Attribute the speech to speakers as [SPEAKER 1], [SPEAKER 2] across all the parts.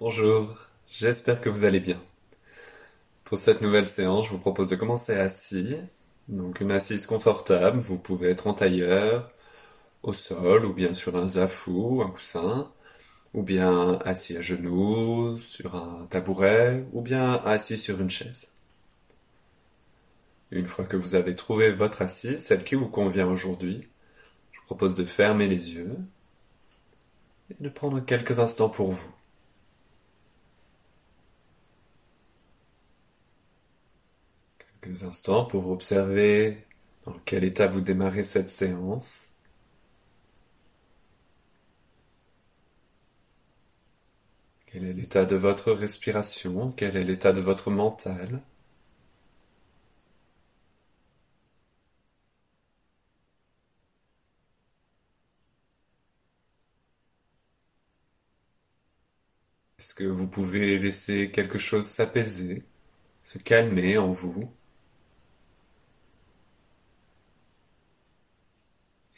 [SPEAKER 1] Bonjour, j'espère que vous allez bien. Pour cette nouvelle séance, je vous propose de commencer assis. Donc une assise confortable, vous pouvez être en tailleur, au sol ou bien sur un zafou, un coussin, ou bien assis à genoux, sur un tabouret, ou bien assis sur une chaise. Une fois que vous avez trouvé votre assise, celle qui vous convient aujourd'hui, je vous propose de fermer les yeux et de prendre quelques instants pour vous. Quelques instants pour observer dans quel état vous démarrez cette séance. Quel est l'état de votre respiration? Quel est l'état de votre mental? Est-ce que vous pouvez laisser quelque chose s'apaiser, se calmer en vous?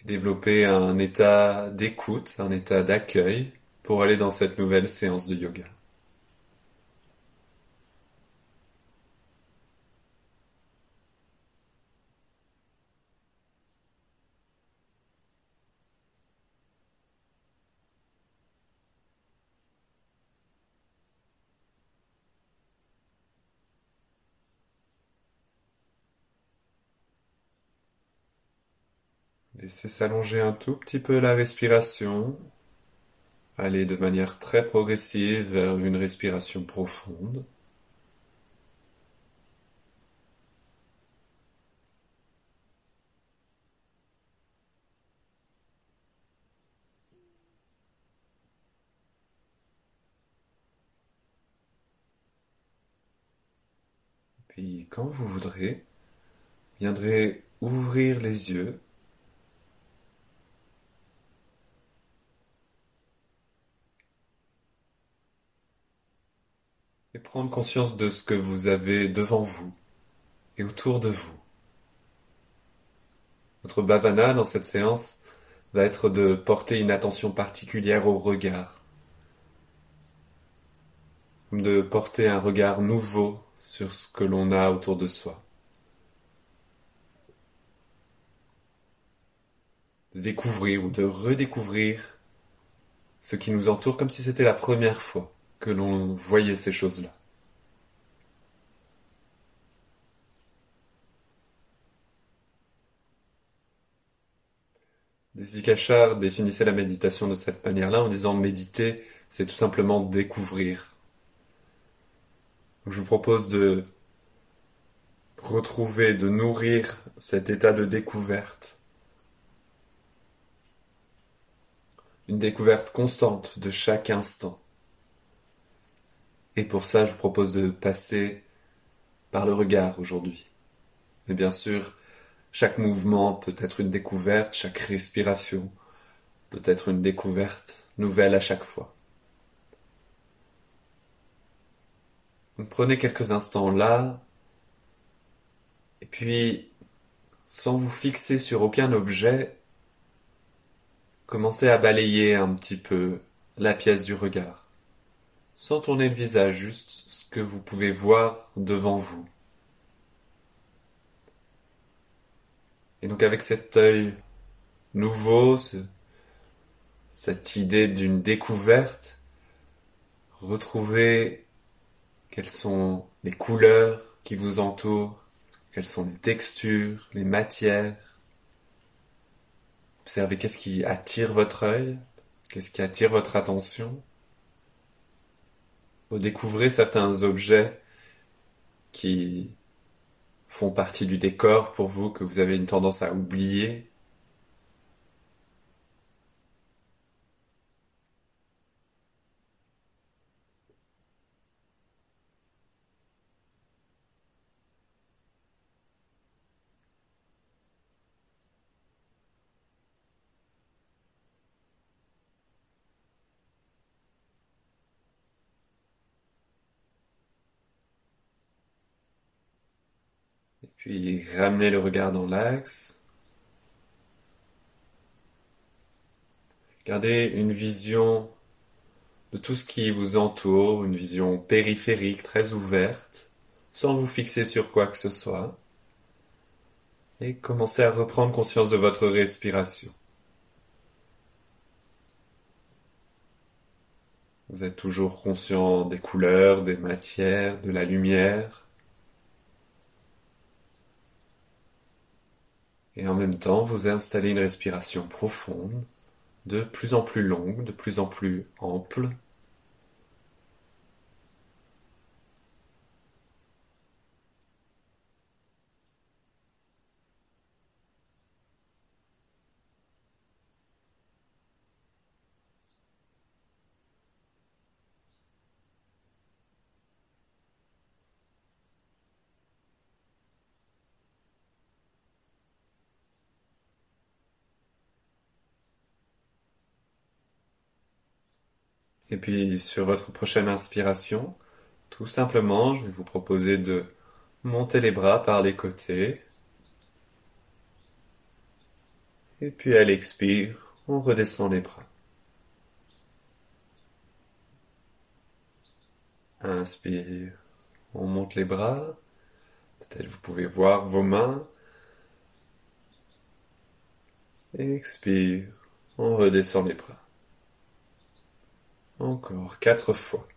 [SPEAKER 1] Développer un état d'écoute, un état d'accueil pour aller dans cette nouvelle séance de yoga. Laissez s'allonger un tout petit peu la respiration. Allez de manière très progressive vers une respiration profonde. Puis quand vous voudrez, viendrez ouvrir les yeux prendre conscience de ce que vous avez devant vous et autour de vous. Notre bhavana dans cette séance va être de porter une attention particulière au regard, de porter un regard nouveau sur ce que l'on a autour de soi. De découvrir ou de redécouvrir ce qui nous entoure comme si c'était la première fois que l'on voyait ces choses-là. Desikachar définissait la méditation de cette manière-là en disant méditer, c'est tout simplement découvrir. je vous propose de retrouver, de nourrir cet état de découverte. Une découverte constante de chaque instant. Et pour ça, je vous propose de passer par le regard aujourd'hui. Mais bien sûr, chaque mouvement peut être une découverte, chaque respiration peut être une découverte nouvelle à chaque fois. Prenez quelques instants là, et puis, sans vous fixer sur aucun objet, commencez à balayer un petit peu la pièce du regard sans tourner le visage, juste ce que vous pouvez voir devant vous. Et donc avec cet œil nouveau, cette idée d'une découverte, retrouvez quelles sont les couleurs qui vous entourent, quelles sont les textures, les matières. Observez qu'est-ce qui attire votre œil, qu'est-ce qui attire votre attention découvrez certains objets qui font partie du décor pour vous, que vous avez une tendance à oublier, Puis ramenez le regard dans l'axe. Gardez une vision de tout ce qui vous entoure, une vision périphérique très ouverte, sans vous fixer sur quoi que ce soit, et commencez à reprendre conscience de votre respiration. Vous êtes toujours conscient des couleurs, des matières, de la lumière. Et en même temps, vous installez une respiration profonde, de plus en plus longue, de plus en plus ample. Et puis sur votre prochaine inspiration, tout simplement, je vais vous proposer de monter les bras par les côtés. Et puis à l'expire, on redescend les bras. Inspire, on monte les bras. Peut-être vous pouvez voir vos mains. Expire, on redescend les bras. Encore quatre fois.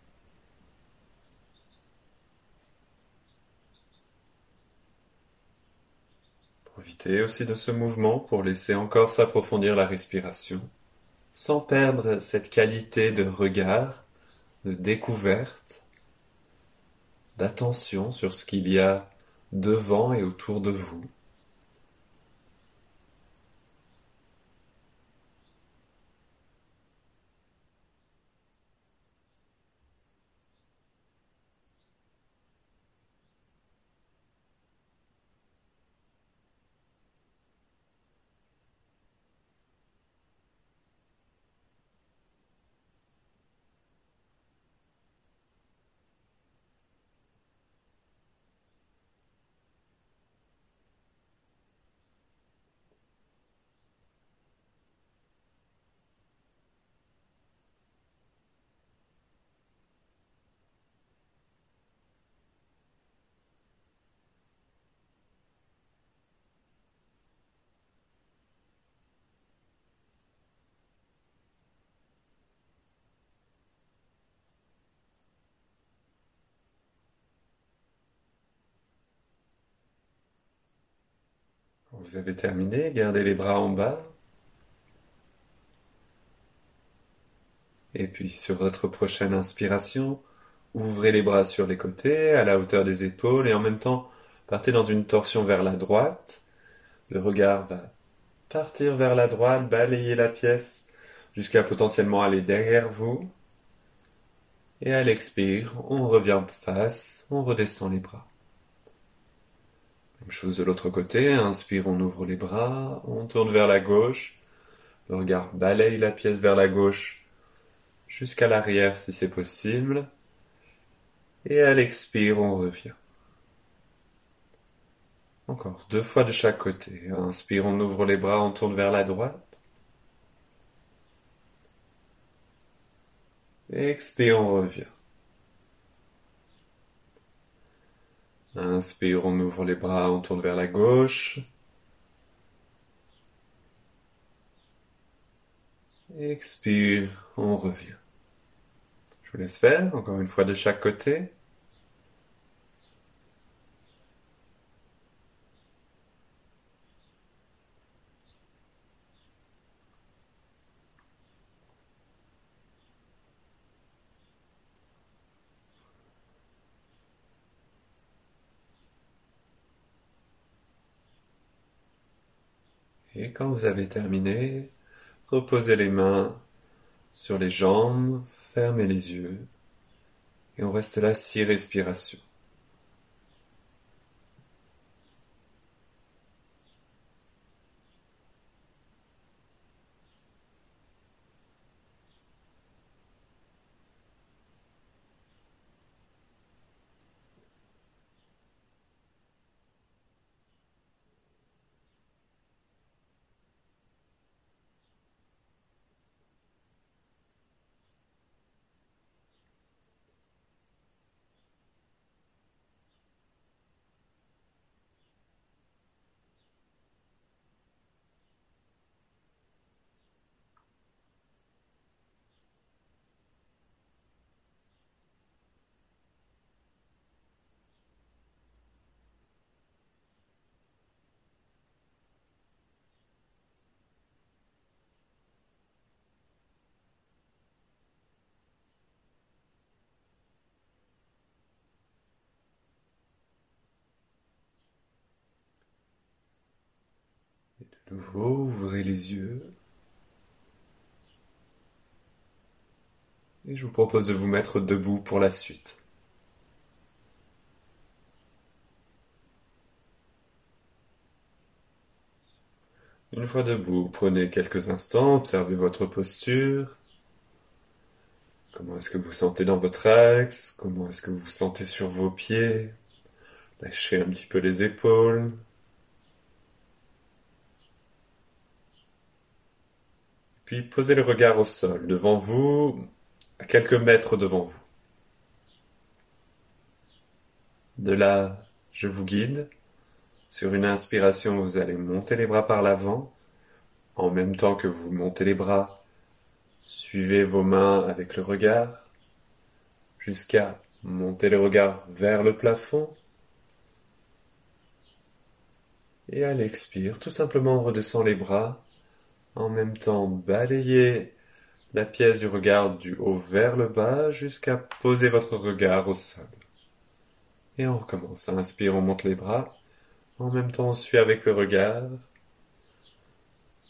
[SPEAKER 1] Profitez aussi de ce mouvement pour laisser encore s'approfondir la respiration, sans perdre cette qualité de regard, de découverte, d'attention sur ce qu'il y a devant et autour de vous. Vous avez terminé, gardez les bras en bas. Et puis sur votre prochaine inspiration, ouvrez les bras sur les côtés, à la hauteur des épaules, et en même temps partez dans une torsion vers la droite. Le regard va partir vers la droite, balayer la pièce jusqu'à potentiellement aller derrière vous. Et à l'expire, on revient face, on redescend les bras. Même chose de l'autre côté, inspire, on ouvre les bras, on tourne vers la gauche, le regard balaye la pièce vers la gauche jusqu'à l'arrière si c'est possible, et à l'expire, on revient. Encore deux fois de chaque côté. Inspire, on ouvre les bras, on tourne vers la droite. Expire, on revient. Inspire, on ouvre les bras, on tourne vers la gauche. Expire, on revient. Je vous laisse faire, encore une fois de chaque côté. Et quand vous avez terminé, reposez les mains sur les jambes, fermez les yeux, et on reste là six respirations. Nouveau, ouvrez les yeux. Et je vous propose de vous mettre debout pour la suite. Une fois debout, prenez quelques instants, observez votre posture. Comment est-ce que vous vous sentez dans votre axe Comment est-ce que vous vous sentez sur vos pieds? Lâchez un petit peu les épaules. Puis posez le regard au sol, devant vous, à quelques mètres devant vous. De là, je vous guide. Sur une inspiration, vous allez monter les bras par l'avant. En même temps que vous montez les bras, suivez vos mains avec le regard jusqu'à monter le regard vers le plafond. Et à l'expire, tout simplement redescend les bras. En même temps, balayez la pièce du regard du haut vers le bas jusqu'à poser votre regard au sol. Et on recommence. Inspire, on monte les bras. En même temps, on suit avec le regard.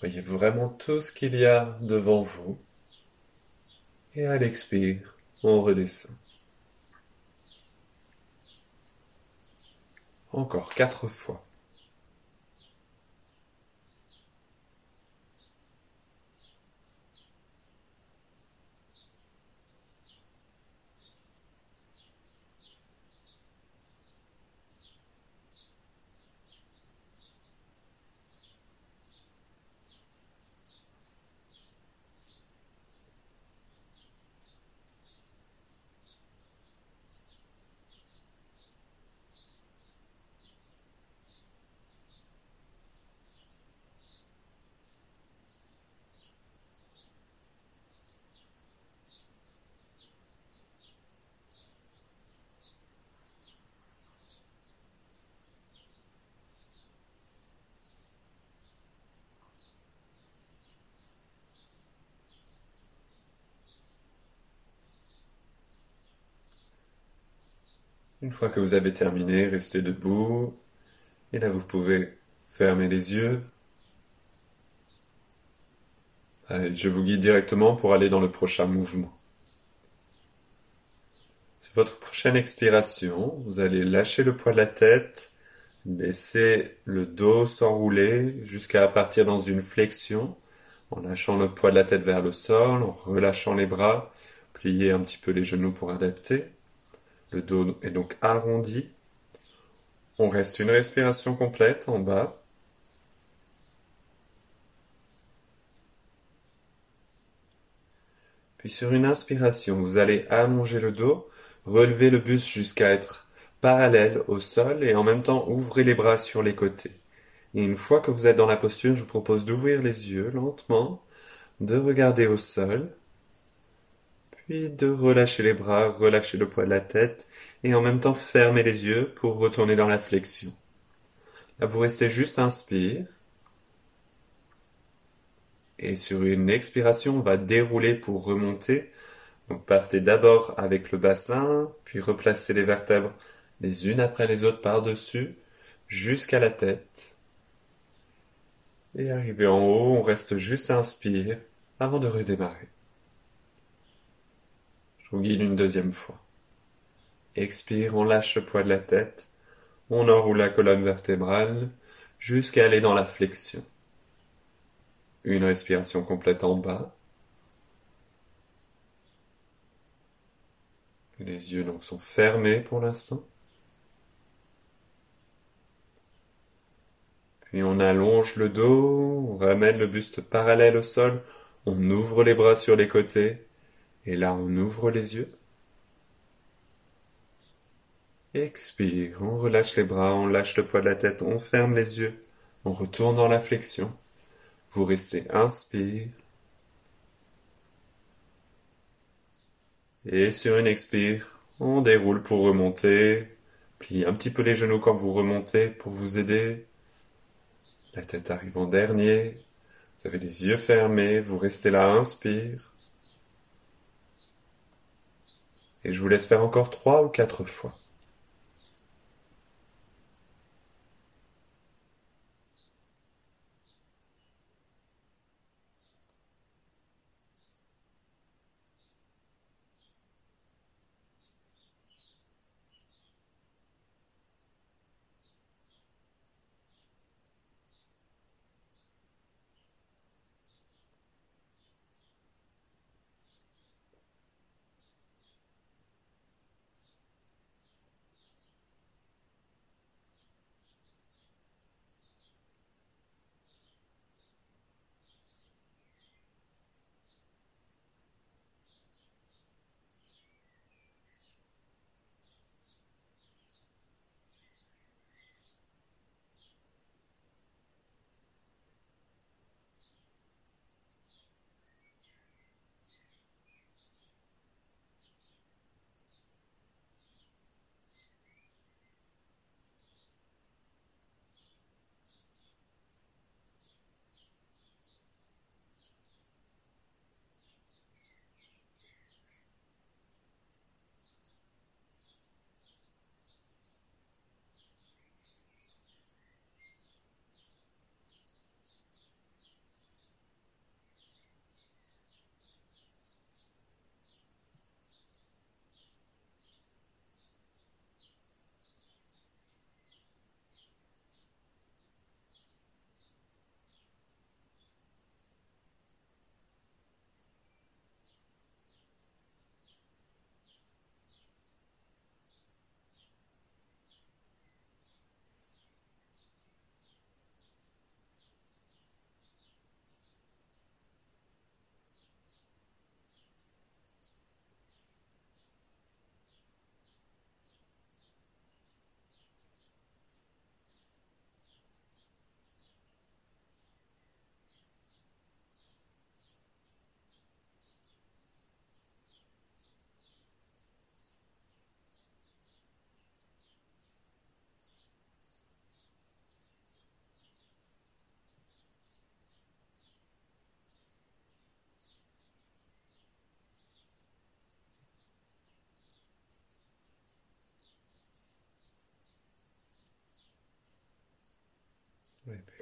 [SPEAKER 1] Voyez vraiment tout ce qu'il y a devant vous. Et à l'expire, on redescend. Encore quatre fois. Une fois que vous avez terminé, restez debout. Et là, vous pouvez fermer les yeux. Allez, je vous guide directement pour aller dans le prochain mouvement. Sur votre prochaine expiration, vous allez lâcher le poids de la tête, laisser le dos s'enrouler jusqu'à partir dans une flexion, en lâchant le poids de la tête vers le sol, en relâchant les bras, plier un petit peu les genoux pour adapter. Le dos est donc arrondi. On reste une respiration complète en bas. Puis sur une inspiration, vous allez allonger le dos, relever le buste jusqu'à être parallèle au sol et en même temps ouvrir les bras sur les côtés. Et une fois que vous êtes dans la posture, je vous propose d'ouvrir les yeux lentement, de regarder au sol puis de relâcher les bras, relâcher le poids de la tête, et en même temps fermer les yeux pour retourner dans la flexion. Là, vous restez juste inspire. Et sur une expiration, on va dérouler pour remonter. Donc partez d'abord avec le bassin, puis replacez les vertèbres les unes après les autres par-dessus, jusqu'à la tête. Et arrivé en haut, on reste juste inspire avant de redémarrer. Guide une deuxième fois. Expire, on lâche le poids de la tête, on enroule la colonne vertébrale jusqu'à aller dans la flexion. Une respiration complète en bas. Les yeux donc sont fermés pour l'instant. Puis on allonge le dos, on ramène le buste parallèle au sol, on ouvre les bras sur les côtés et là, on ouvre les yeux. Expire, on relâche les bras, on lâche le poids de la tête, on ferme les yeux, on retourne dans la flexion. Vous restez inspire. Et sur une expire, on déroule pour remonter. Pliez un petit peu les genoux quand vous remontez pour vous aider. La tête arrive en dernier. Vous avez les yeux fermés, vous restez là, inspire. Et je vous laisse faire encore trois ou quatre fois.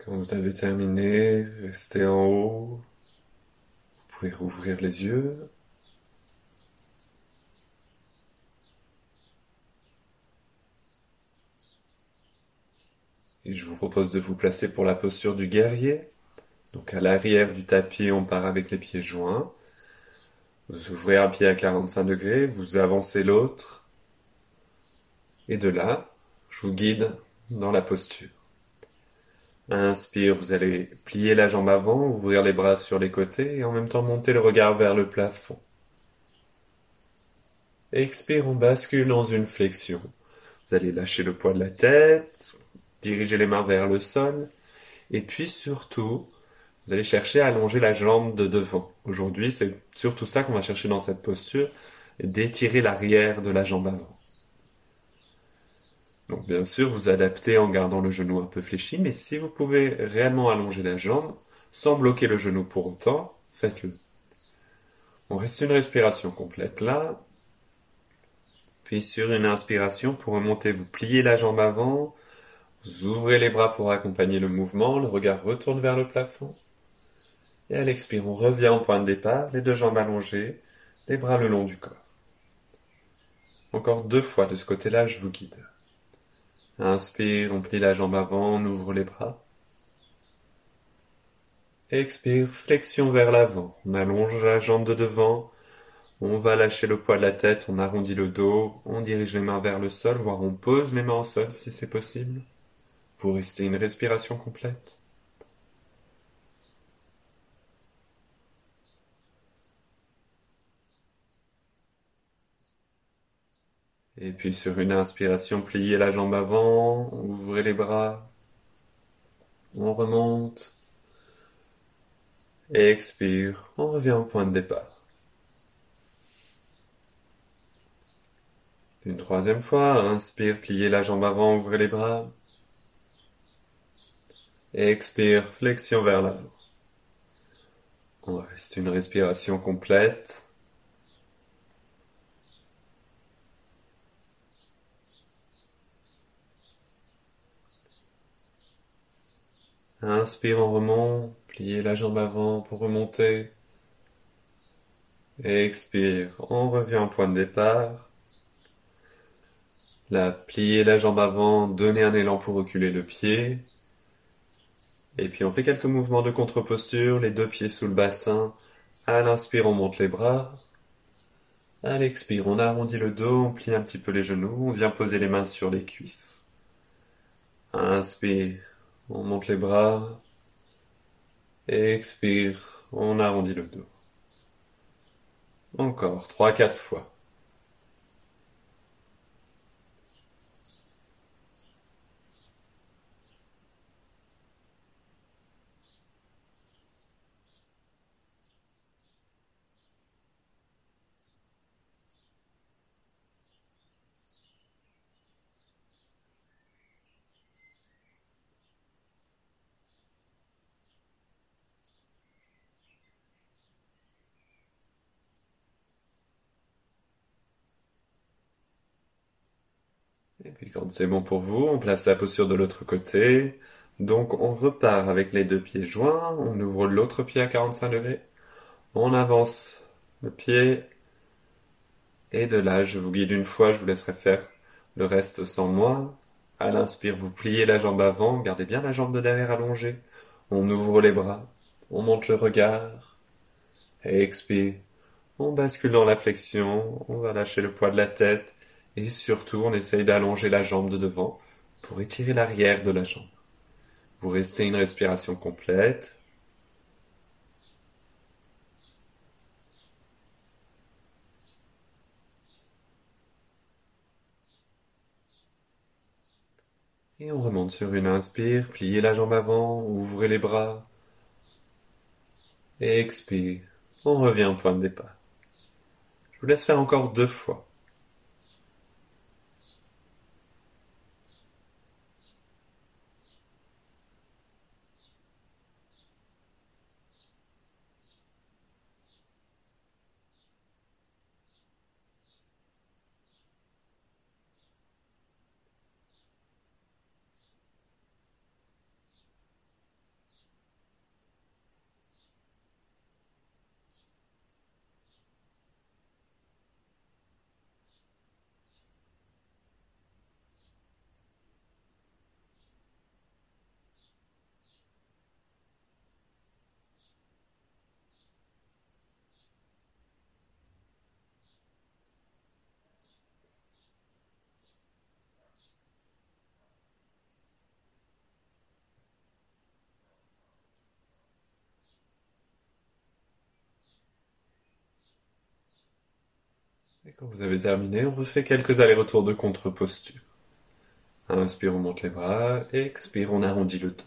[SPEAKER 1] Quand vous avez terminé, restez en haut. Vous pouvez rouvrir les yeux. Et je vous propose de vous placer pour la posture du guerrier. Donc à l'arrière du tapis, on part avec les pieds joints. Vous ouvrez un pied à 45 degrés, vous avancez l'autre. Et de là, je vous guide dans la posture. Inspire, vous allez plier la jambe avant, ouvrir les bras sur les côtés et en même temps monter le regard vers le plafond. Expire, on bascule dans une flexion. Vous allez lâcher le poids de la tête, diriger les mains vers le sol, et puis surtout, vous allez chercher à allonger la jambe de devant. Aujourd'hui, c'est surtout ça qu'on va chercher dans cette posture, d'étirer l'arrière de la jambe avant. Donc bien sûr, vous adaptez en gardant le genou un peu fléchi, mais si vous pouvez réellement allonger la jambe, sans bloquer le genou pour autant, faites-le. On reste une respiration complète là. Puis sur une inspiration, pour remonter, vous pliez la jambe avant, vous ouvrez les bras pour accompagner le mouvement, le regard retourne vers le plafond. Et à l'expire, on revient au point de départ, les deux jambes allongées, les bras le long du corps. Encore deux fois de ce côté-là, je vous guide. Inspire, on plie la jambe avant, on ouvre les bras. Expire, flexion vers l'avant. On allonge la jambe de devant. On va lâcher le poids de la tête, on arrondit le dos, on dirige les mains vers le sol, voire on pose les mains au sol si c'est possible. Vous restez une respiration complète. Et puis sur une inspiration, pliez la jambe avant, ouvrez les bras, on remonte, et expire, on revient au point de départ. Une troisième fois, inspire, pliez la jambe avant, ouvrez les bras, et expire, flexion vers l'avant. On reste une respiration complète. Inspire, on remonte, pliez la jambe avant pour remonter. Expire, on revient au point de départ. Là, pliez la jambe avant, donnez un élan pour reculer le pied. Et puis on fait quelques mouvements de contre-posture, les deux pieds sous le bassin. À l'inspire, on monte les bras. À l'expire, on arrondit le dos, on plie un petit peu les genoux, on vient poser les mains sur les cuisses. Inspire, on monte les bras. Expire, on arrondit le dos. Encore, trois, quatre fois. Puis quand c'est bon pour vous, on place la posture de l'autre côté. Donc on repart avec les deux pieds joints, on ouvre l'autre pied à 45 degrés, on avance le pied, et de là je vous guide une fois, je vous laisserai faire le reste sans moi. À l'inspire, vous pliez la jambe avant, gardez bien la jambe de derrière allongée, on ouvre les bras, on monte le regard, et expire, on bascule dans la flexion, on va lâcher le poids de la tête, et surtout, on essaye d'allonger la jambe de devant pour étirer l'arrière de la jambe. Vous restez une respiration complète. Et on remonte sur une inspire, pliez la jambe avant, ouvrez les bras. Et expire, on revient au point de départ. Je vous laisse faire encore deux fois. Et quand vous avez terminé, on refait quelques allers-retours de contre-posture. Inspire, on monte les bras. Expire, on arrondit le dos.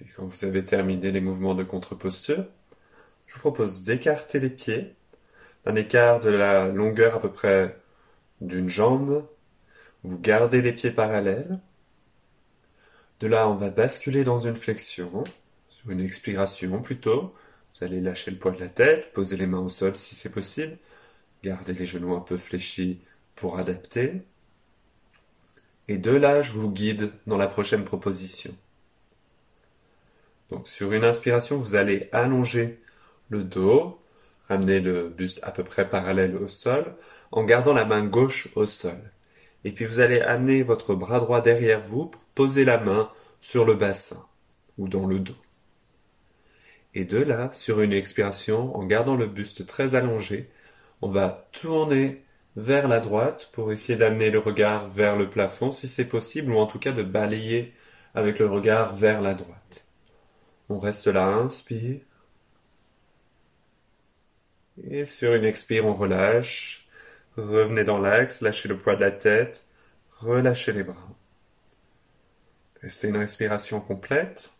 [SPEAKER 1] Et quand vous avez terminé les mouvements de contre-posture, je vous propose d'écarter les pieds d'un écart de la longueur à peu près d'une jambe. Vous gardez les pieds parallèles. De là, on va basculer dans une flexion, sur une expiration plutôt. Vous allez lâcher le poids de la tête, poser les mains au sol si c'est possible, garder les genoux un peu fléchis pour adapter. Et de là, je vous guide dans la prochaine proposition. Donc sur une inspiration, vous allez allonger le dos, ramener le buste à peu près parallèle au sol, en gardant la main gauche au sol. Et puis vous allez amener votre bras droit derrière vous pour poser la main sur le bassin ou dans le dos. Et de là, sur une expiration, en gardant le buste très allongé, on va tourner vers la droite pour essayer d'amener le regard vers le plafond si c'est possible, ou en tout cas de balayer avec le regard vers la droite. On reste là, inspire. Et sur une expire, on relâche. Revenez dans l'axe, lâchez le poids de la tête, relâchez les bras. Restez une respiration complète.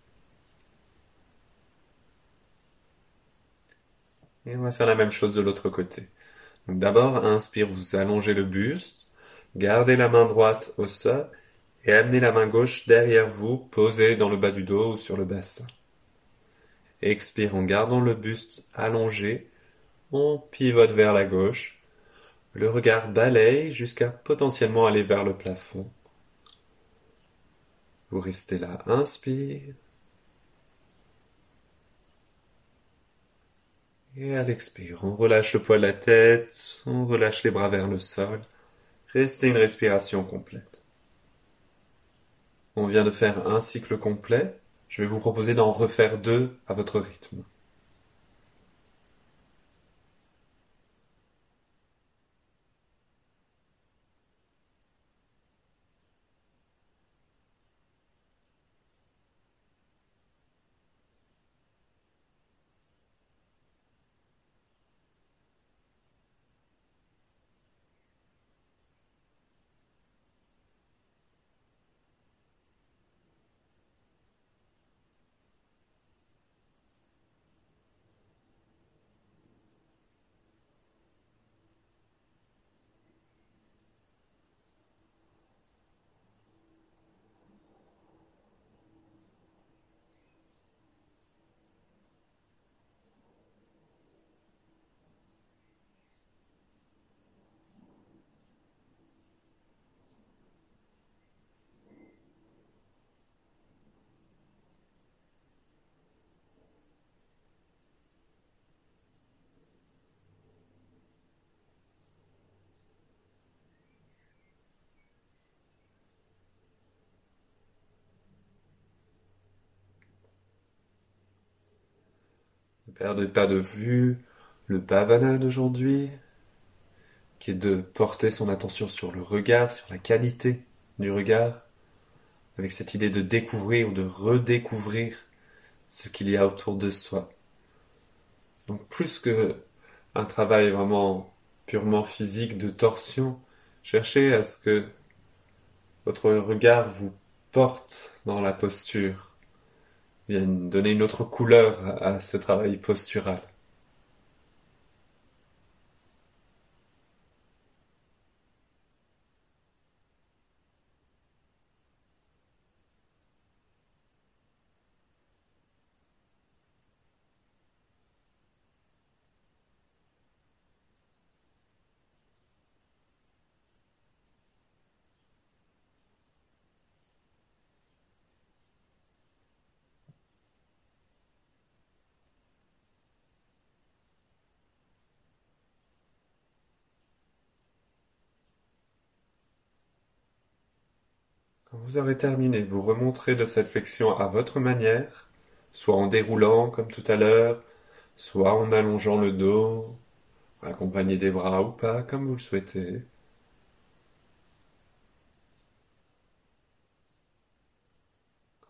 [SPEAKER 1] Et on va faire la même chose de l'autre côté. D'abord, inspire, vous allongez le buste, gardez la main droite au sol et amenez la main gauche derrière vous, posée dans le bas du dos ou sur le bassin. Expire en gardant le buste allongé. On pivote vers la gauche. Le regard balaye jusqu'à potentiellement aller vers le plafond. Vous restez là. Inspire. Et à l'expire, on relâche le poids de la tête, on relâche les bras vers le sol. Restez une respiration complète. On vient de faire un cycle complet. Je vais vous proposer d'en refaire deux à votre rythme. Perdez pas de vue le bhavana d'aujourd'hui, qui est de porter son attention sur le regard, sur la qualité du regard, avec cette idée de découvrir ou de redécouvrir ce qu'il y a autour de soi. Donc plus que un travail vraiment purement physique de torsion, cherchez à ce que votre regard vous porte dans la posture, viennent donner une autre couleur à ce travail postural. Quand vous aurez terminé, vous remonterez de cette flexion à votre manière, soit en déroulant comme tout à l'heure, soit en allongeant le dos, accompagné des bras ou pas, comme vous le souhaitez.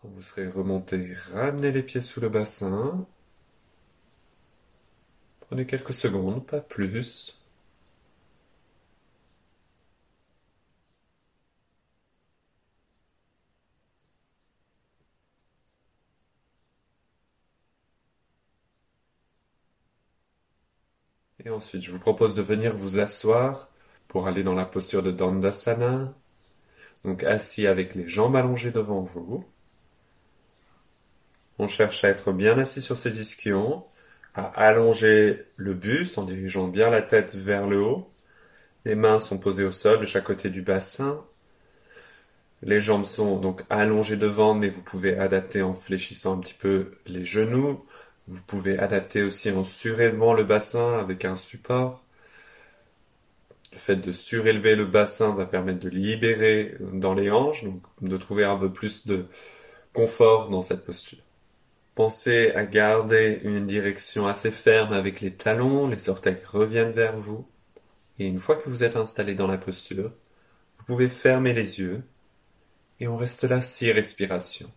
[SPEAKER 1] Quand vous serez remonté, ramenez les pieds sous le bassin. Prenez quelques secondes, pas plus. Et ensuite, je vous propose de venir vous asseoir pour aller dans la posture de Dandasana. Donc assis avec les jambes allongées devant vous. On cherche à être bien assis sur ses ischions, à allonger le buste en dirigeant bien la tête vers le haut. Les mains sont posées au sol de chaque côté du bassin. Les jambes sont donc allongées devant, mais vous pouvez adapter en fléchissant un petit peu les genoux. Vous pouvez adapter aussi en surélevant le bassin avec un support. Le fait de surélever le bassin va permettre de libérer dans les hanches, donc de trouver un peu plus de confort dans cette posture. Pensez à garder une direction assez ferme avec les talons, les orteils reviennent vers vous. Et une fois que vous êtes installé dans la posture, vous pouvez fermer les yeux et on reste là six respirations.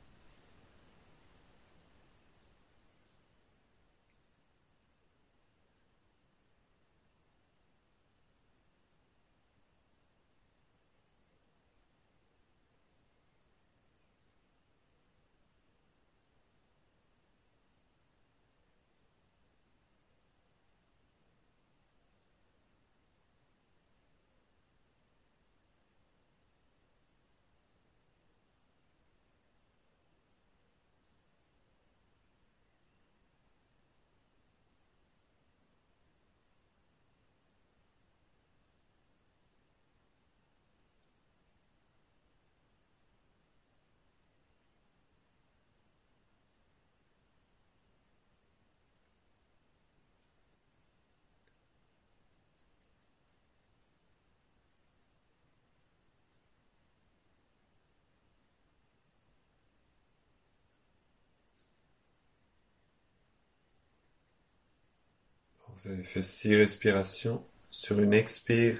[SPEAKER 1] Vous avez fait six respirations. Sur une expire,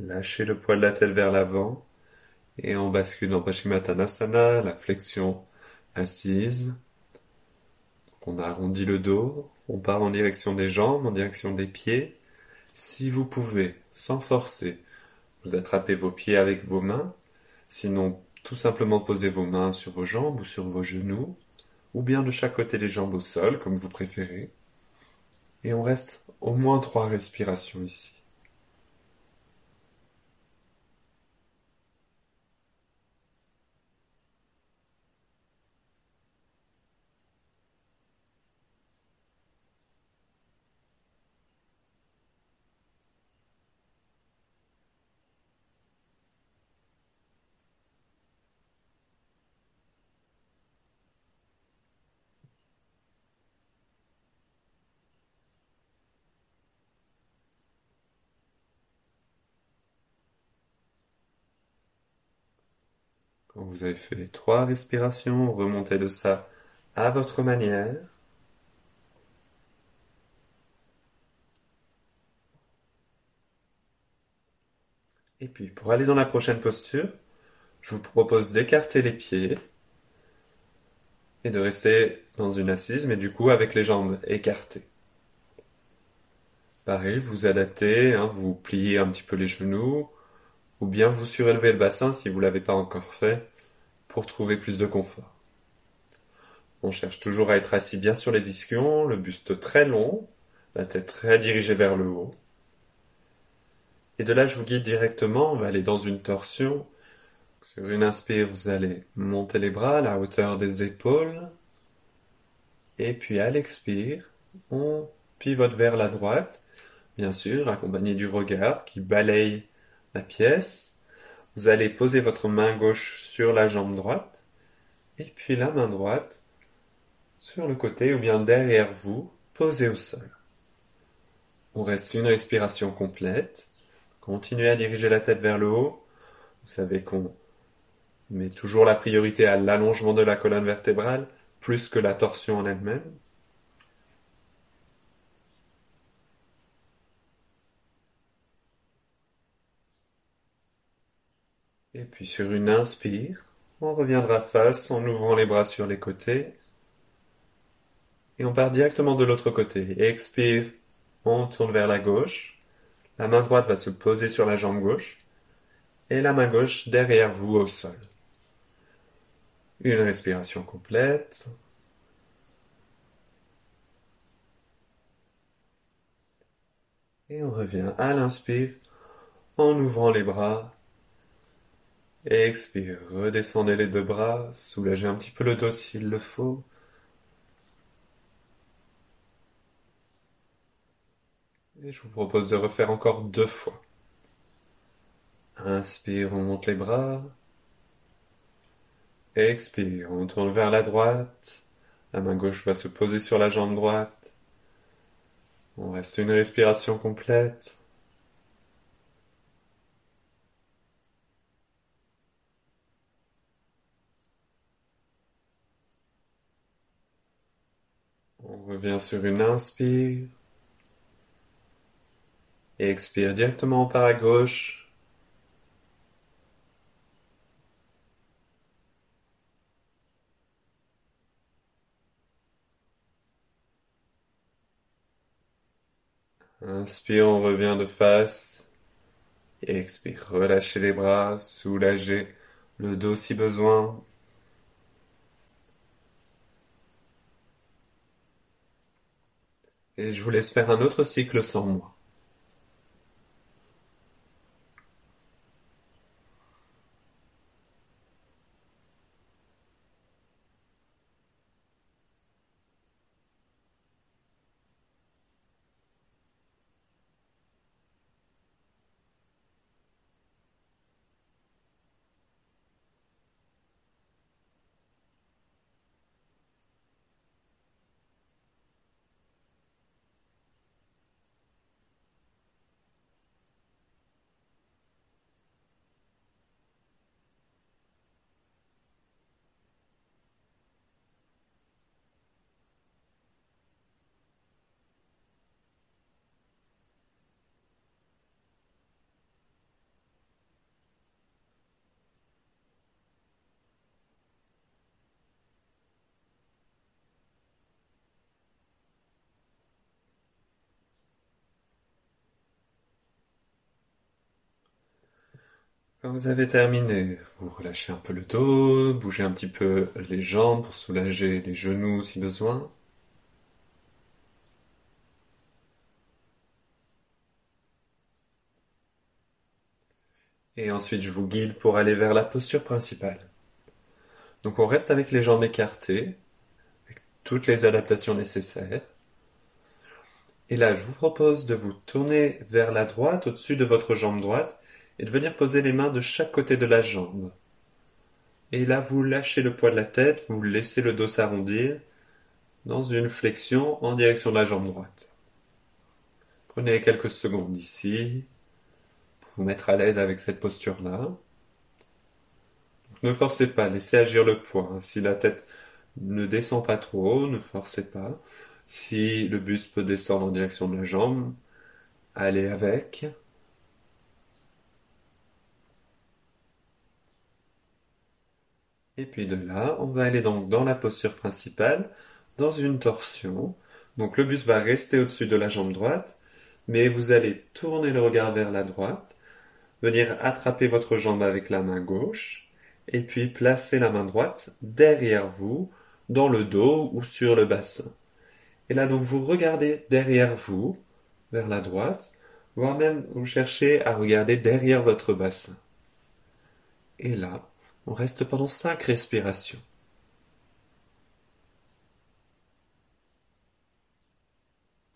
[SPEAKER 1] lâchez le poids de la tête vers l'avant et on bascule dans Paschimottanasana, la flexion assise. On arrondit le dos, on part en direction des jambes, en direction des pieds. Si vous pouvez, sans forcer, vous attrapez vos pieds avec vos mains. Sinon, tout simplement posez vos mains sur vos jambes ou sur vos genoux, ou bien de chaque côté des jambes au sol, comme vous préférez. Et on reste au moins trois respirations ici. Vous avez fait trois respirations, remontez de ça à votre manière. Et puis, pour aller dans la prochaine posture, je vous propose d'écarter les pieds et de rester dans une assise, mais du coup avec les jambes écartées. Pareil, vous adaptez, hein, vous pliez un petit peu les genoux, ou bien vous surélevez le bassin si vous ne l'avez pas encore fait pour trouver plus de confort. On cherche toujours à être assis bien sur les ischions, le buste très long, la tête très dirigée vers le haut. Et de là, je vous guide directement, on va aller dans une torsion. Sur une inspire, vous allez monter les bras à la hauteur des épaules. Et puis à l'expire, on pivote vers la droite, bien sûr, accompagné du regard qui balaye la pièce. Vous allez poser votre main gauche sur la jambe droite et puis la main droite sur le côté ou bien derrière vous, posée au sol. On reste une respiration complète. Continuez à diriger la tête vers le haut. Vous savez qu'on mais toujours la priorité à l'allongement de la colonne vertébrale plus que la torsion en elle-même. Et puis sur une inspire, on reviendra face en ouvrant les bras sur les côtés. Et on part directement de l'autre côté. Expire, on tourne vers la gauche. La main droite va se poser sur la jambe gauche. Et la main gauche derrière vous au sol. Une respiration complète. Et on revient à l'inspire en ouvrant les bras. Expire, redescendez les deux bras, soulagez un petit peu le dos s'il le faut. Et je vous propose de refaire encore deux fois. Inspire, on monte les bras. Expire, on tourne vers la droite. La main gauche va se poser sur la jambe droite. On reste une respiration complète. Revient sur une inspire. Et expire directement par à gauche. Inspire, on revient de face. expire, relâchez les bras, soulagez le dos si besoin. Et je vous laisse faire un autre cycle sans moi. Vous avez terminé, vous relâchez un peu le dos, bougez un petit peu les jambes pour soulager les genoux si besoin. Et ensuite, je vous guide pour aller vers la posture principale. Donc on reste avec les jambes écartées, avec toutes les adaptations nécessaires. Et là, je vous propose de vous tourner vers la droite, au-dessus de votre jambe droite, et de venir poser les mains de chaque côté de la jambe. Et là, vous lâchez le poids de la tête, vous laissez le dos s'arrondir dans une flexion en direction de la jambe droite. Prenez quelques secondes ici pour vous mettre à l'aise avec cette posture-là. Ne forcez pas, laissez agir le poids. Si la tête ne descend pas trop, ne forcez pas. Si le buste peut descendre en direction de la jambe, allez avec. Et puis de là, on va aller donc dans la posture principale, dans une torsion. Donc le buste va rester au-dessus de la jambe droite, mais vous allez tourner le regard vers la droite, venir attraper votre jambe avec la main gauche, et puis placer la main droite derrière vous, dans le dos ou sur le bassin. Et là donc vous regardez derrière vous, vers la droite, voire même vous cherchez à regarder derrière votre bassin. Et là, on reste pendant cinq respirations.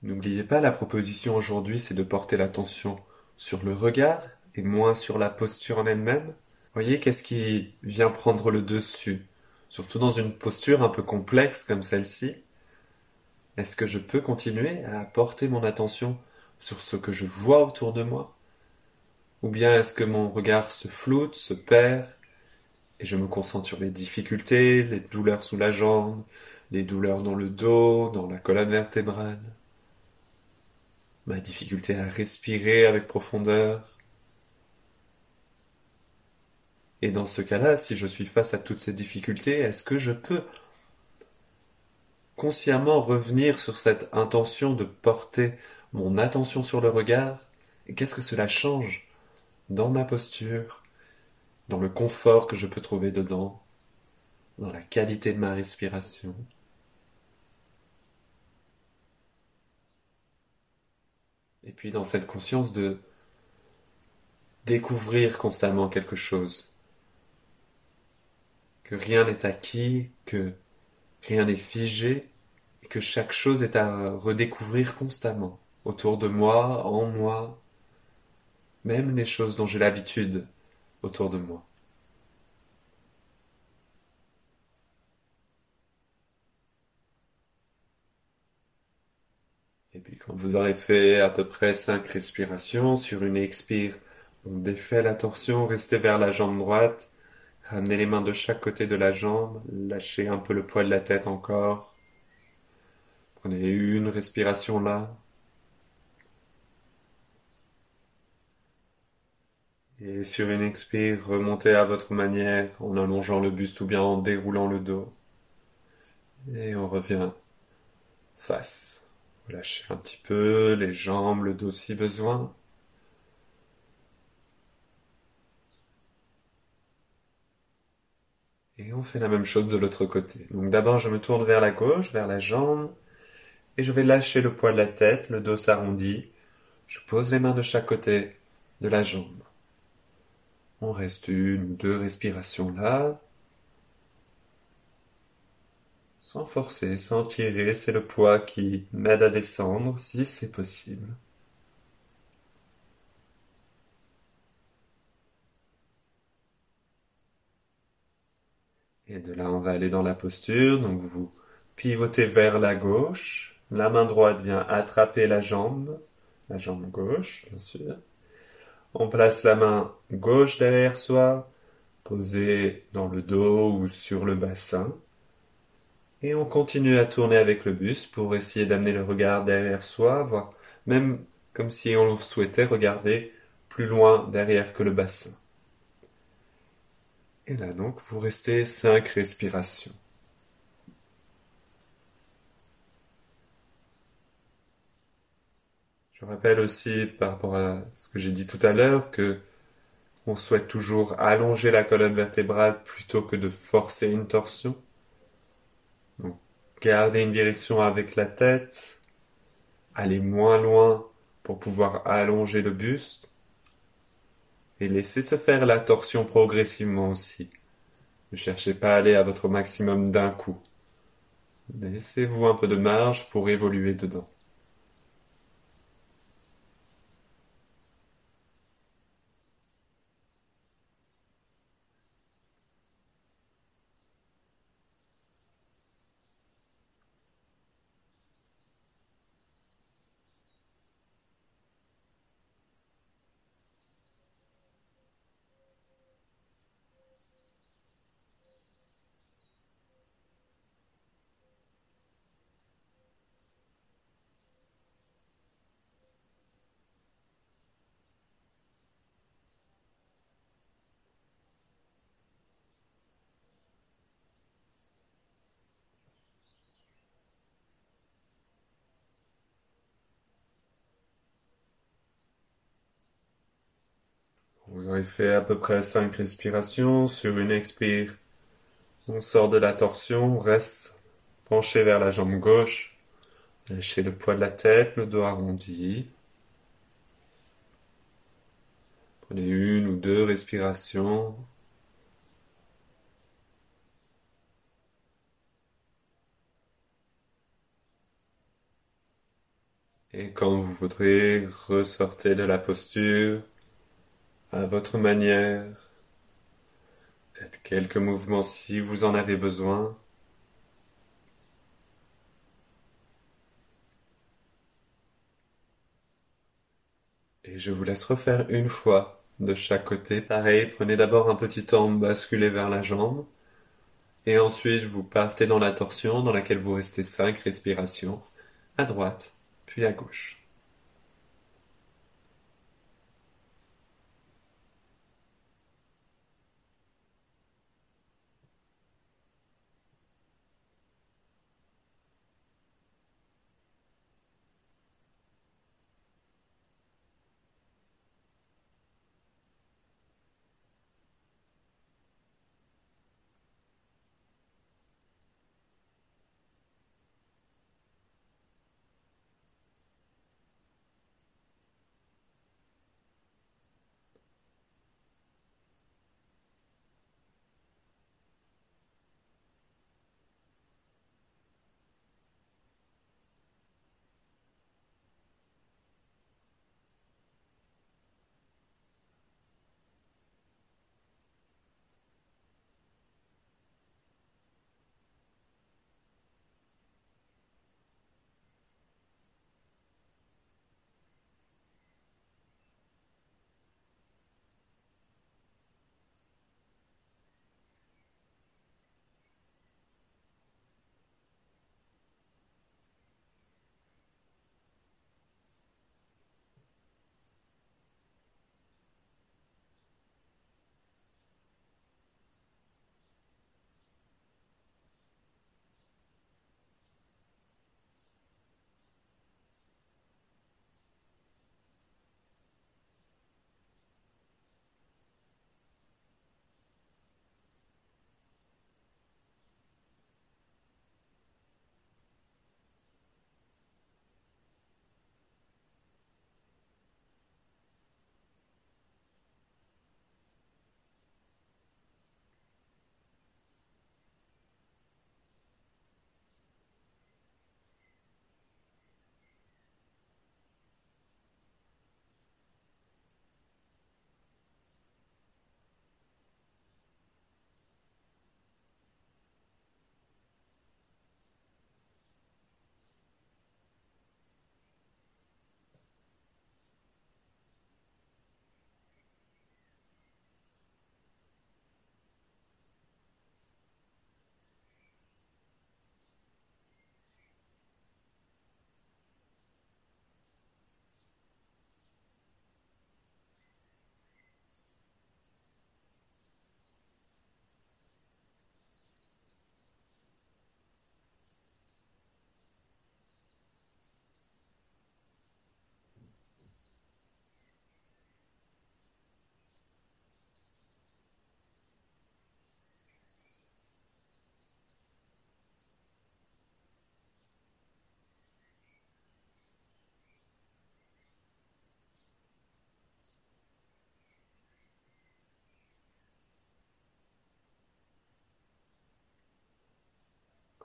[SPEAKER 1] N'oubliez pas, la proposition aujourd'hui, c'est de porter l'attention sur le regard et moins sur la posture en elle-même. Voyez qu'est-ce qui vient prendre le dessus, surtout dans une posture un peu complexe comme celle-ci. Est-ce que je peux continuer à porter mon attention sur ce que je vois autour de moi? Ou bien est-ce que mon regard se floute, se perd Et je me concentre sur les difficultés, les douleurs sous la jambe, les douleurs dans le dos, dans la colonne vertébrale. Ma difficulté à respirer avec profondeur. Et dans ce cas-là, si je suis face à toutes ces difficultés, est-ce que je peux consciemment revenir sur cette intention de porter mon attention sur le regard? Et qu'est-ce que cela change dans ma posture, dans le confort que je peux trouver dedans, dans la qualité de ma respiration. Et puis dans cette conscience de découvrir constamment quelque chose. Que rien n'est acquis, que rien n'est figé, et que chaque chose est à redécouvrir constamment, autour de moi, en moi, même les choses dont j'ai l'habitude autour de moi. Et puis quand vous aurez fait à peu près cinq respirations sur une expire, on défait la torsion, restez vers la jambe droite, ramenez les mains de chaque côté de la jambe, lâchez un peu le poids de la tête encore. Prenez une respiration là. Et sur une expire, remontez à votre manière en allongeant le buste ou bien en déroulant le dos. Et on revient face. Lâchez un petit peu les jambes, le dos si besoin. Et on fait la même chose de l'autre côté. Donc d'abord je me tourne vers la gauche, vers la jambe, et je vais lâcher le poids de la tête, le dos s'arrondit. Je pose les mains de chaque côté de la jambe. On reste une ou deux respirations là. Sans forcer, sans tirer, c'est le poids qui m'aide à descendre si c'est possible. Et de là, on va aller dans la posture. Donc vous pivotez vers la gauche. La main droite vient attraper la jambe, la jambe gauche, bien sûr. On place la main gauche derrière soi, posée dans le dos ou sur le bassin. Et on continue à tourner avec le bus pour essayer d'amener le regard derrière soi, voire même comme si on souhaitait regarder plus loin derrière que le bassin. Et là donc, vous restez cinq respirations. Je rappelle aussi par rapport à ce que j'ai dit tout à l'heure que on souhaite toujours allonger la colonne vertébrale plutôt que de forcer une torsion. Donc, garder une direction avec la tête, aller moins loin pour pouvoir allonger le buste, et laisser se faire la torsion progressivement aussi. Ne cherchez pas à aller à votre maximum d'un coup. Laissez-vous un peu de marge pour évoluer dedans. Avez fait à peu près 5 respirations. Sur une expire, on sort de la torsion, on reste penché vers la jambe gauche. Lâchez le poids de la tête, le dos arrondi. Prenez une ou deux respirations. Et quand vous voudrez, ressortez de la posture à votre manière. Faites quelques mouvements si vous en avez besoin. Et je vous laisse refaire une fois de chaque côté. Pareil, prenez d'abord un petit temps, basculez vers la jambe. Et ensuite, vous partez dans la torsion dans laquelle vous restez 5 respirations, à droite, puis à gauche.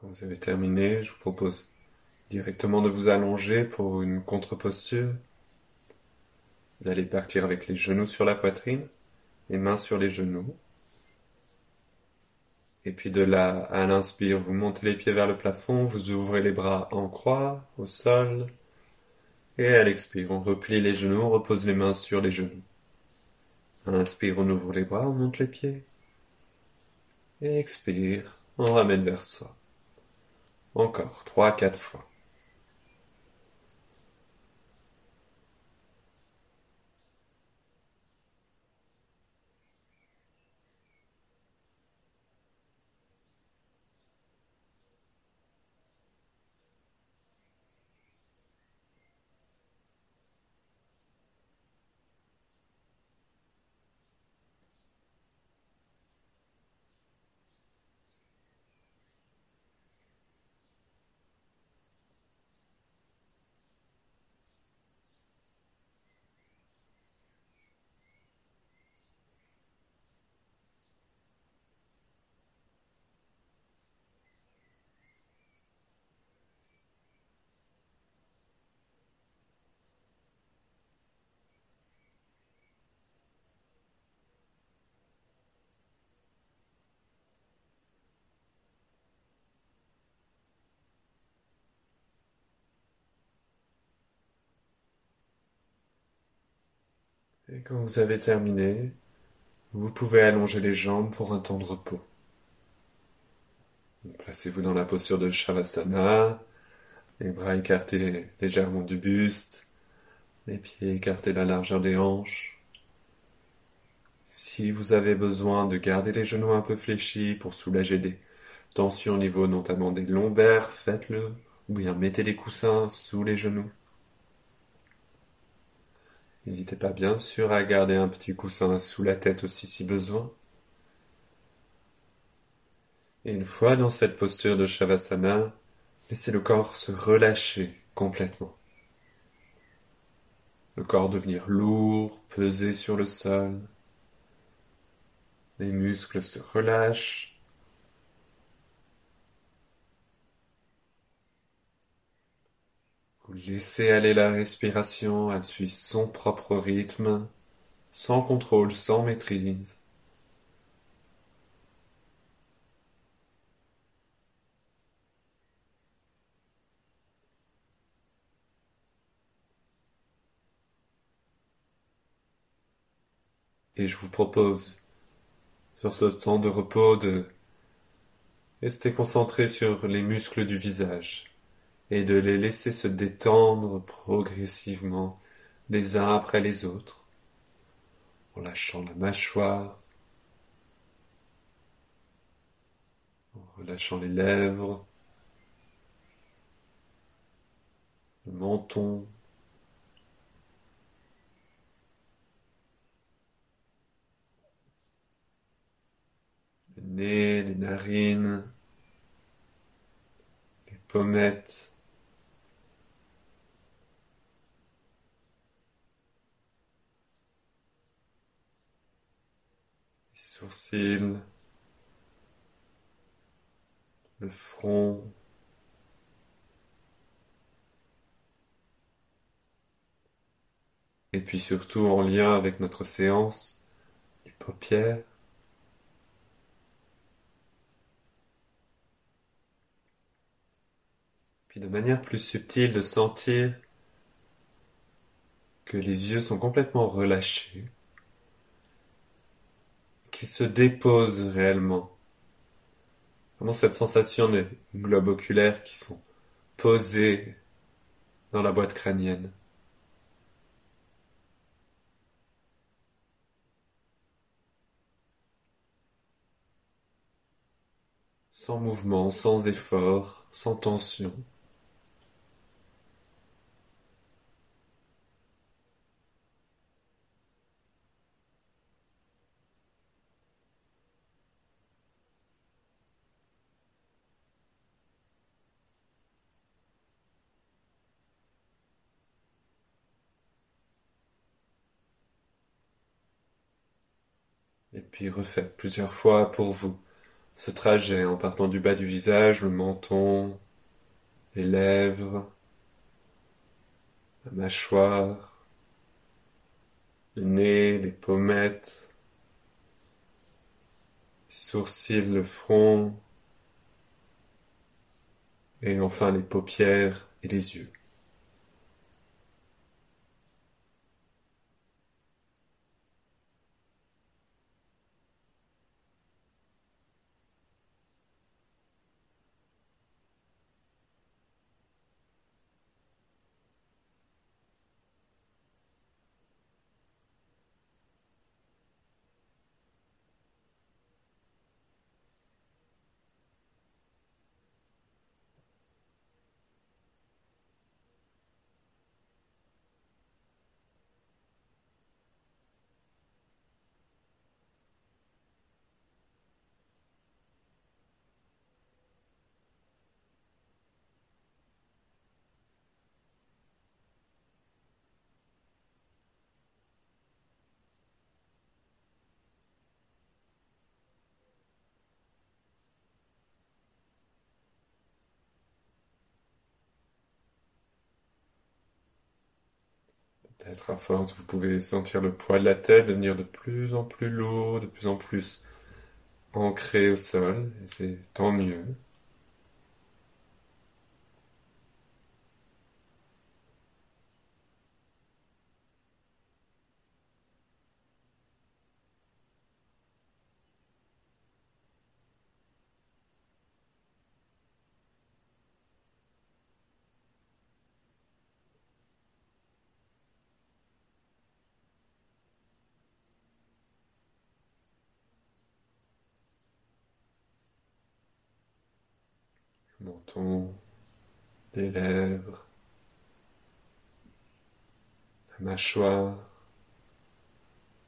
[SPEAKER 1] Vous avez terminé, je vous propose directement de vous allonger pour une contre-posture. Vous allez partir avec les genoux sur la poitrine, les mains sur les genoux. Et puis de là, à l'inspire, vous montez les pieds vers le plafond, vous ouvrez les bras en croix, au sol. Et à l'expire, on replie les genoux, on repose les mains sur les genoux. À l'inspire, on ouvre les bras, on monte les pieds. Et expire, on ramène vers soi. Encore trois, quatre fois. Et quand vous avez terminé, vous pouvez allonger les jambes pour un temps de repos. Placez-vous dans la posture de Shavasana, les bras écartés légèrement du buste, les pieds écartés la largeur des hanches. Si vous avez besoin de garder les genoux un peu fléchis pour soulager des tensions au niveau notamment des lombaires, faites-le, ou bien mettez les coussins sous les genoux. N'hésitez pas bien sûr à garder un petit coussin sous la tête aussi si besoin. Et une fois dans cette posture de Shavasana, laissez le corps se relâcher complètement. Le corps devenir lourd, pesé sur le sol. Les muscles se relâchent. Vous laissez aller la respiration, elle suit son propre rythme, sans contrôle, sans maîtrise. Et je vous propose, sur ce temps de repos, de rester concentré sur les muscles du visage et de les laisser se détendre progressivement les uns après les autres, en lâchant la mâchoire, en relâchant les lèvres, le menton, nez, les narines, les pommettes, sourcils, le front, et puis surtout en lien avec notre séance, les paupières. de manière plus subtile de sentir que les yeux sont complètement relâchés, qu'ils se déposent réellement. Vraiment cette sensation des globes oculaires qui sont posés dans la boîte crânienne? Sans mouvement, sans effort, sans tension. Et puis refaites plusieurs fois pour vous ce trajet en partant du bas du visage, le menton, les lèvres, la mâchoire, le nez, les pommettes, sourcils, le front, et enfin les paupières et les yeux. Peut-être à force, vous pouvez sentir le poids de la tête devenir de plus en plus lourd, de plus en plus ancré au sol, et c'est tant mieux. Les lèvres, la mâchoire,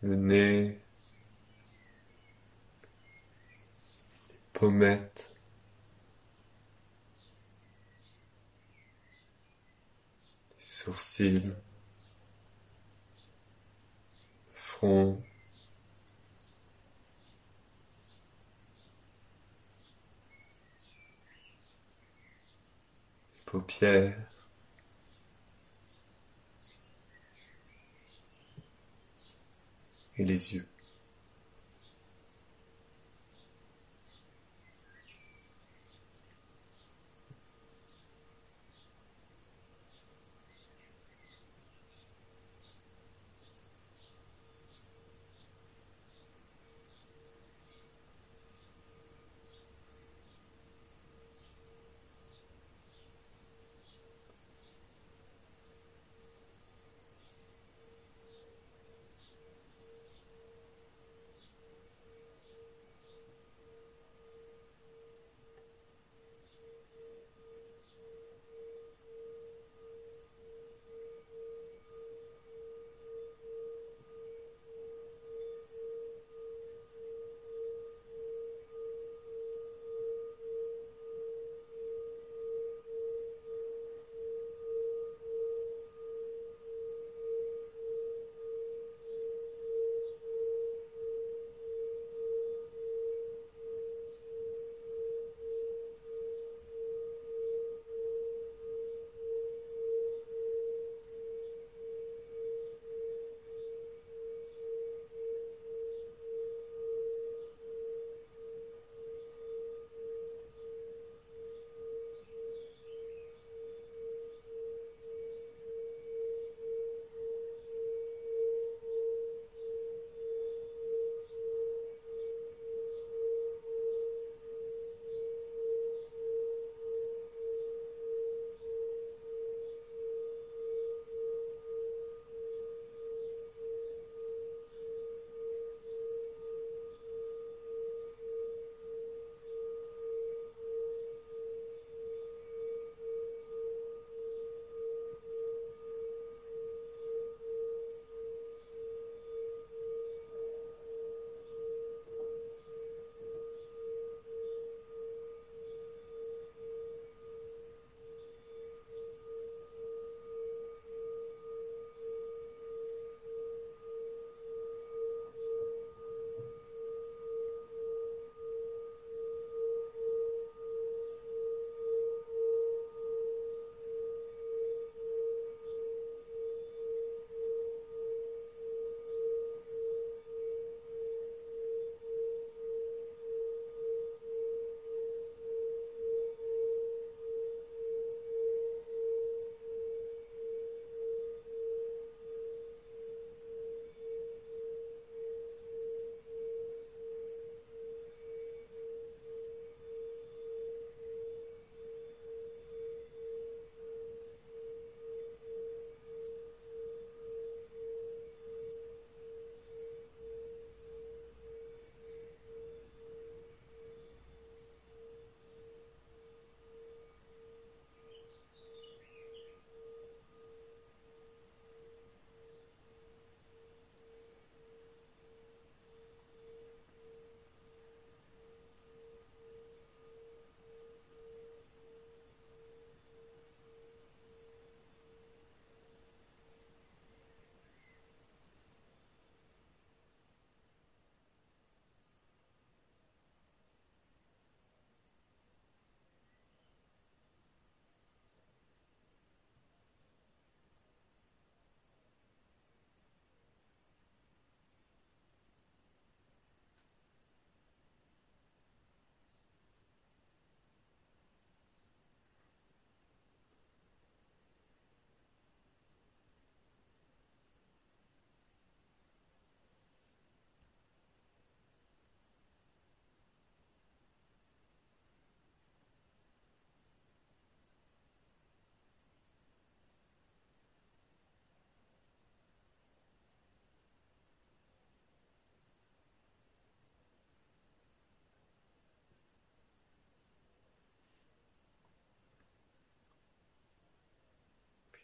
[SPEAKER 1] le nez, les pommettes, les sourcils, le front, les paupières, et les yeux.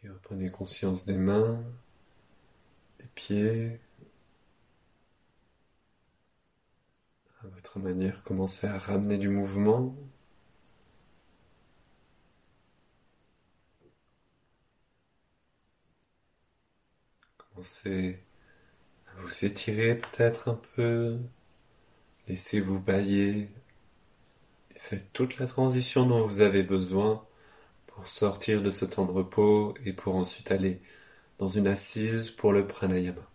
[SPEAKER 1] Reprenez conscience des mains, des pieds. À votre manière, commencez à ramener du mouvement. Commencez à vous étirer peut-être un peu. Laissez-vous bailler. Faites toute la transition dont vous avez besoin pour sortir de ce temps de repos et pour ensuite aller dans une assise pour le pranayama.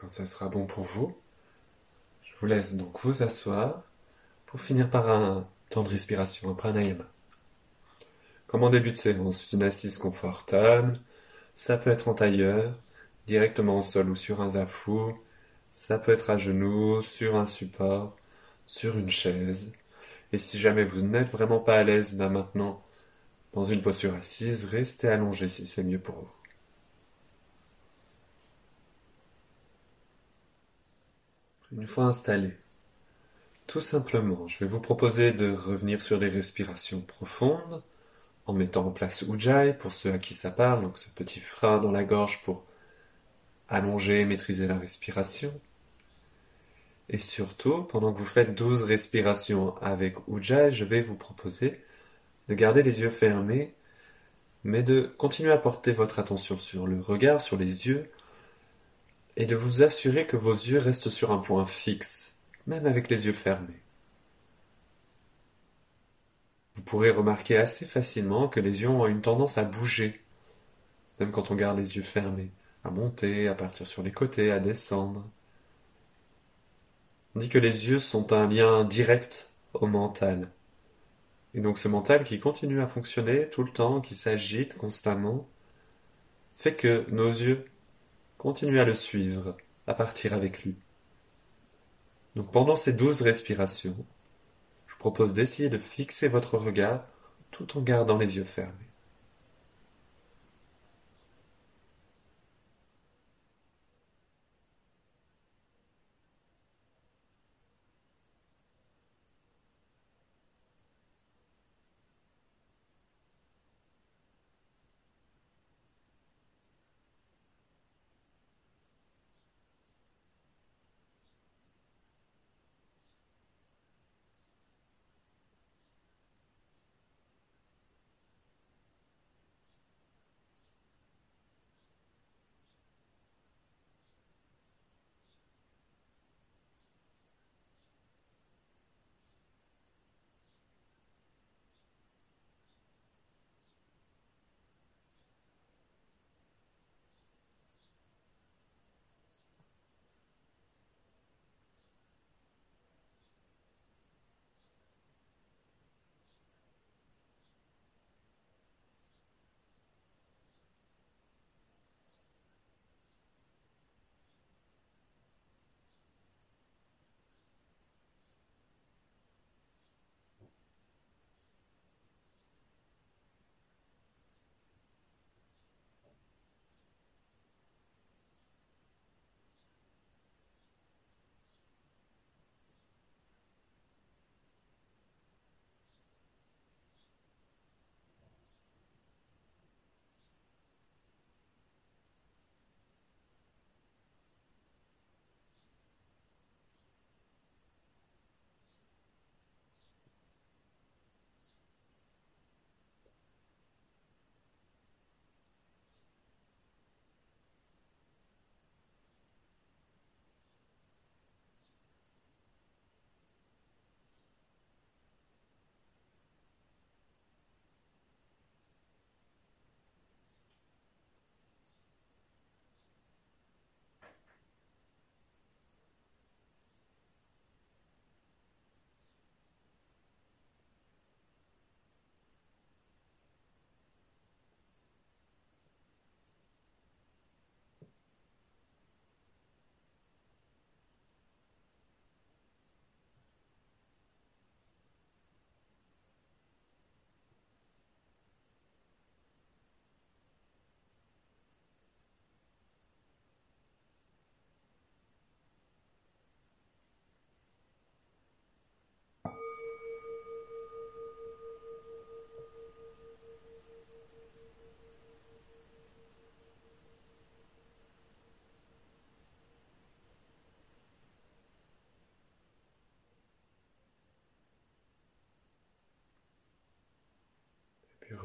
[SPEAKER 1] Quand ça sera bon pour vous, je vous laisse donc vous asseoir pour finir par un temps de respiration, un pranayama. Comme en début de séance, une assise confortable, ça peut être en tailleur, directement au sol ou sur un zafou, ça peut être à genoux, sur un support, sur une chaise. Et si jamais vous n'êtes vraiment pas à l'aise maintenant dans une posture assise, restez allongé si c'est mieux pour vous. Une fois installé, tout simplement, je vais vous proposer de revenir sur des respirations profondes en mettant en place Ujjayi pour ceux à qui ça parle, donc ce petit frein dans la gorge pour allonger et maîtriser la respiration. Et surtout, pendant que vous faites 12 respirations avec Ujjayi, je vais vous proposer de garder les yeux fermés, mais de continuer à porter votre attention sur le regard, sur les yeux, et de vous assurer que vos yeux restent sur un point fixe, même avec les yeux fermés. Vous pourrez remarquer assez facilement que les yeux ont une tendance à bouger, même quand on garde les yeux fermés, à monter, à partir sur les côtés, à descendre. On dit que les yeux sont un lien direct au mental. Et donc ce mental qui continue à fonctionner tout le temps, qui s'agite constamment, fait que nos yeux Continuez à le suivre, à partir avec lui. Donc pendant ces douze respirations, je propose d'essayer de fixer votre regard tout en gardant les yeux fermés.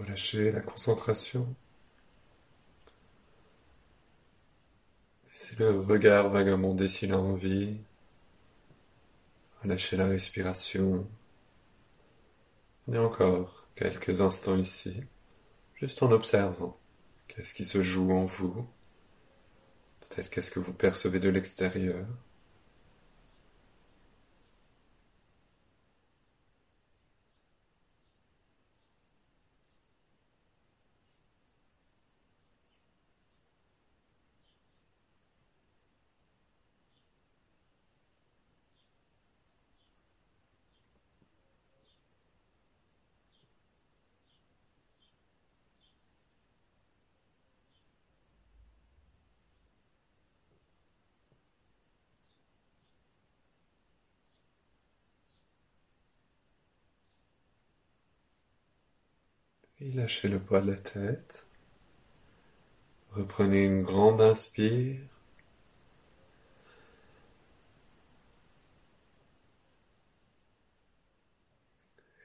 [SPEAKER 1] Relâchez la concentration. Laissez le regard vagabonder s'il a envie. Relâchez la respiration. On est encore quelques instants ici, juste en observant. Qu'est-ce qui se joue en vous Peut-être qu'est-ce que vous percevez de l'extérieur lâchez le poids de la tête. Reprenez une grande inspire.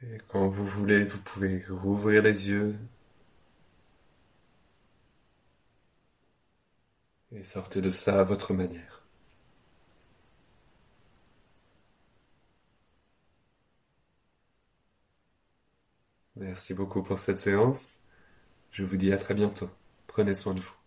[SPEAKER 1] Et quand vous voulez, vous pouvez rouvrir les yeux. Et sortez de ça à votre manière. Merci beaucoup pour cette séance. Je vous dis à très bientôt. Prenez soin de vous.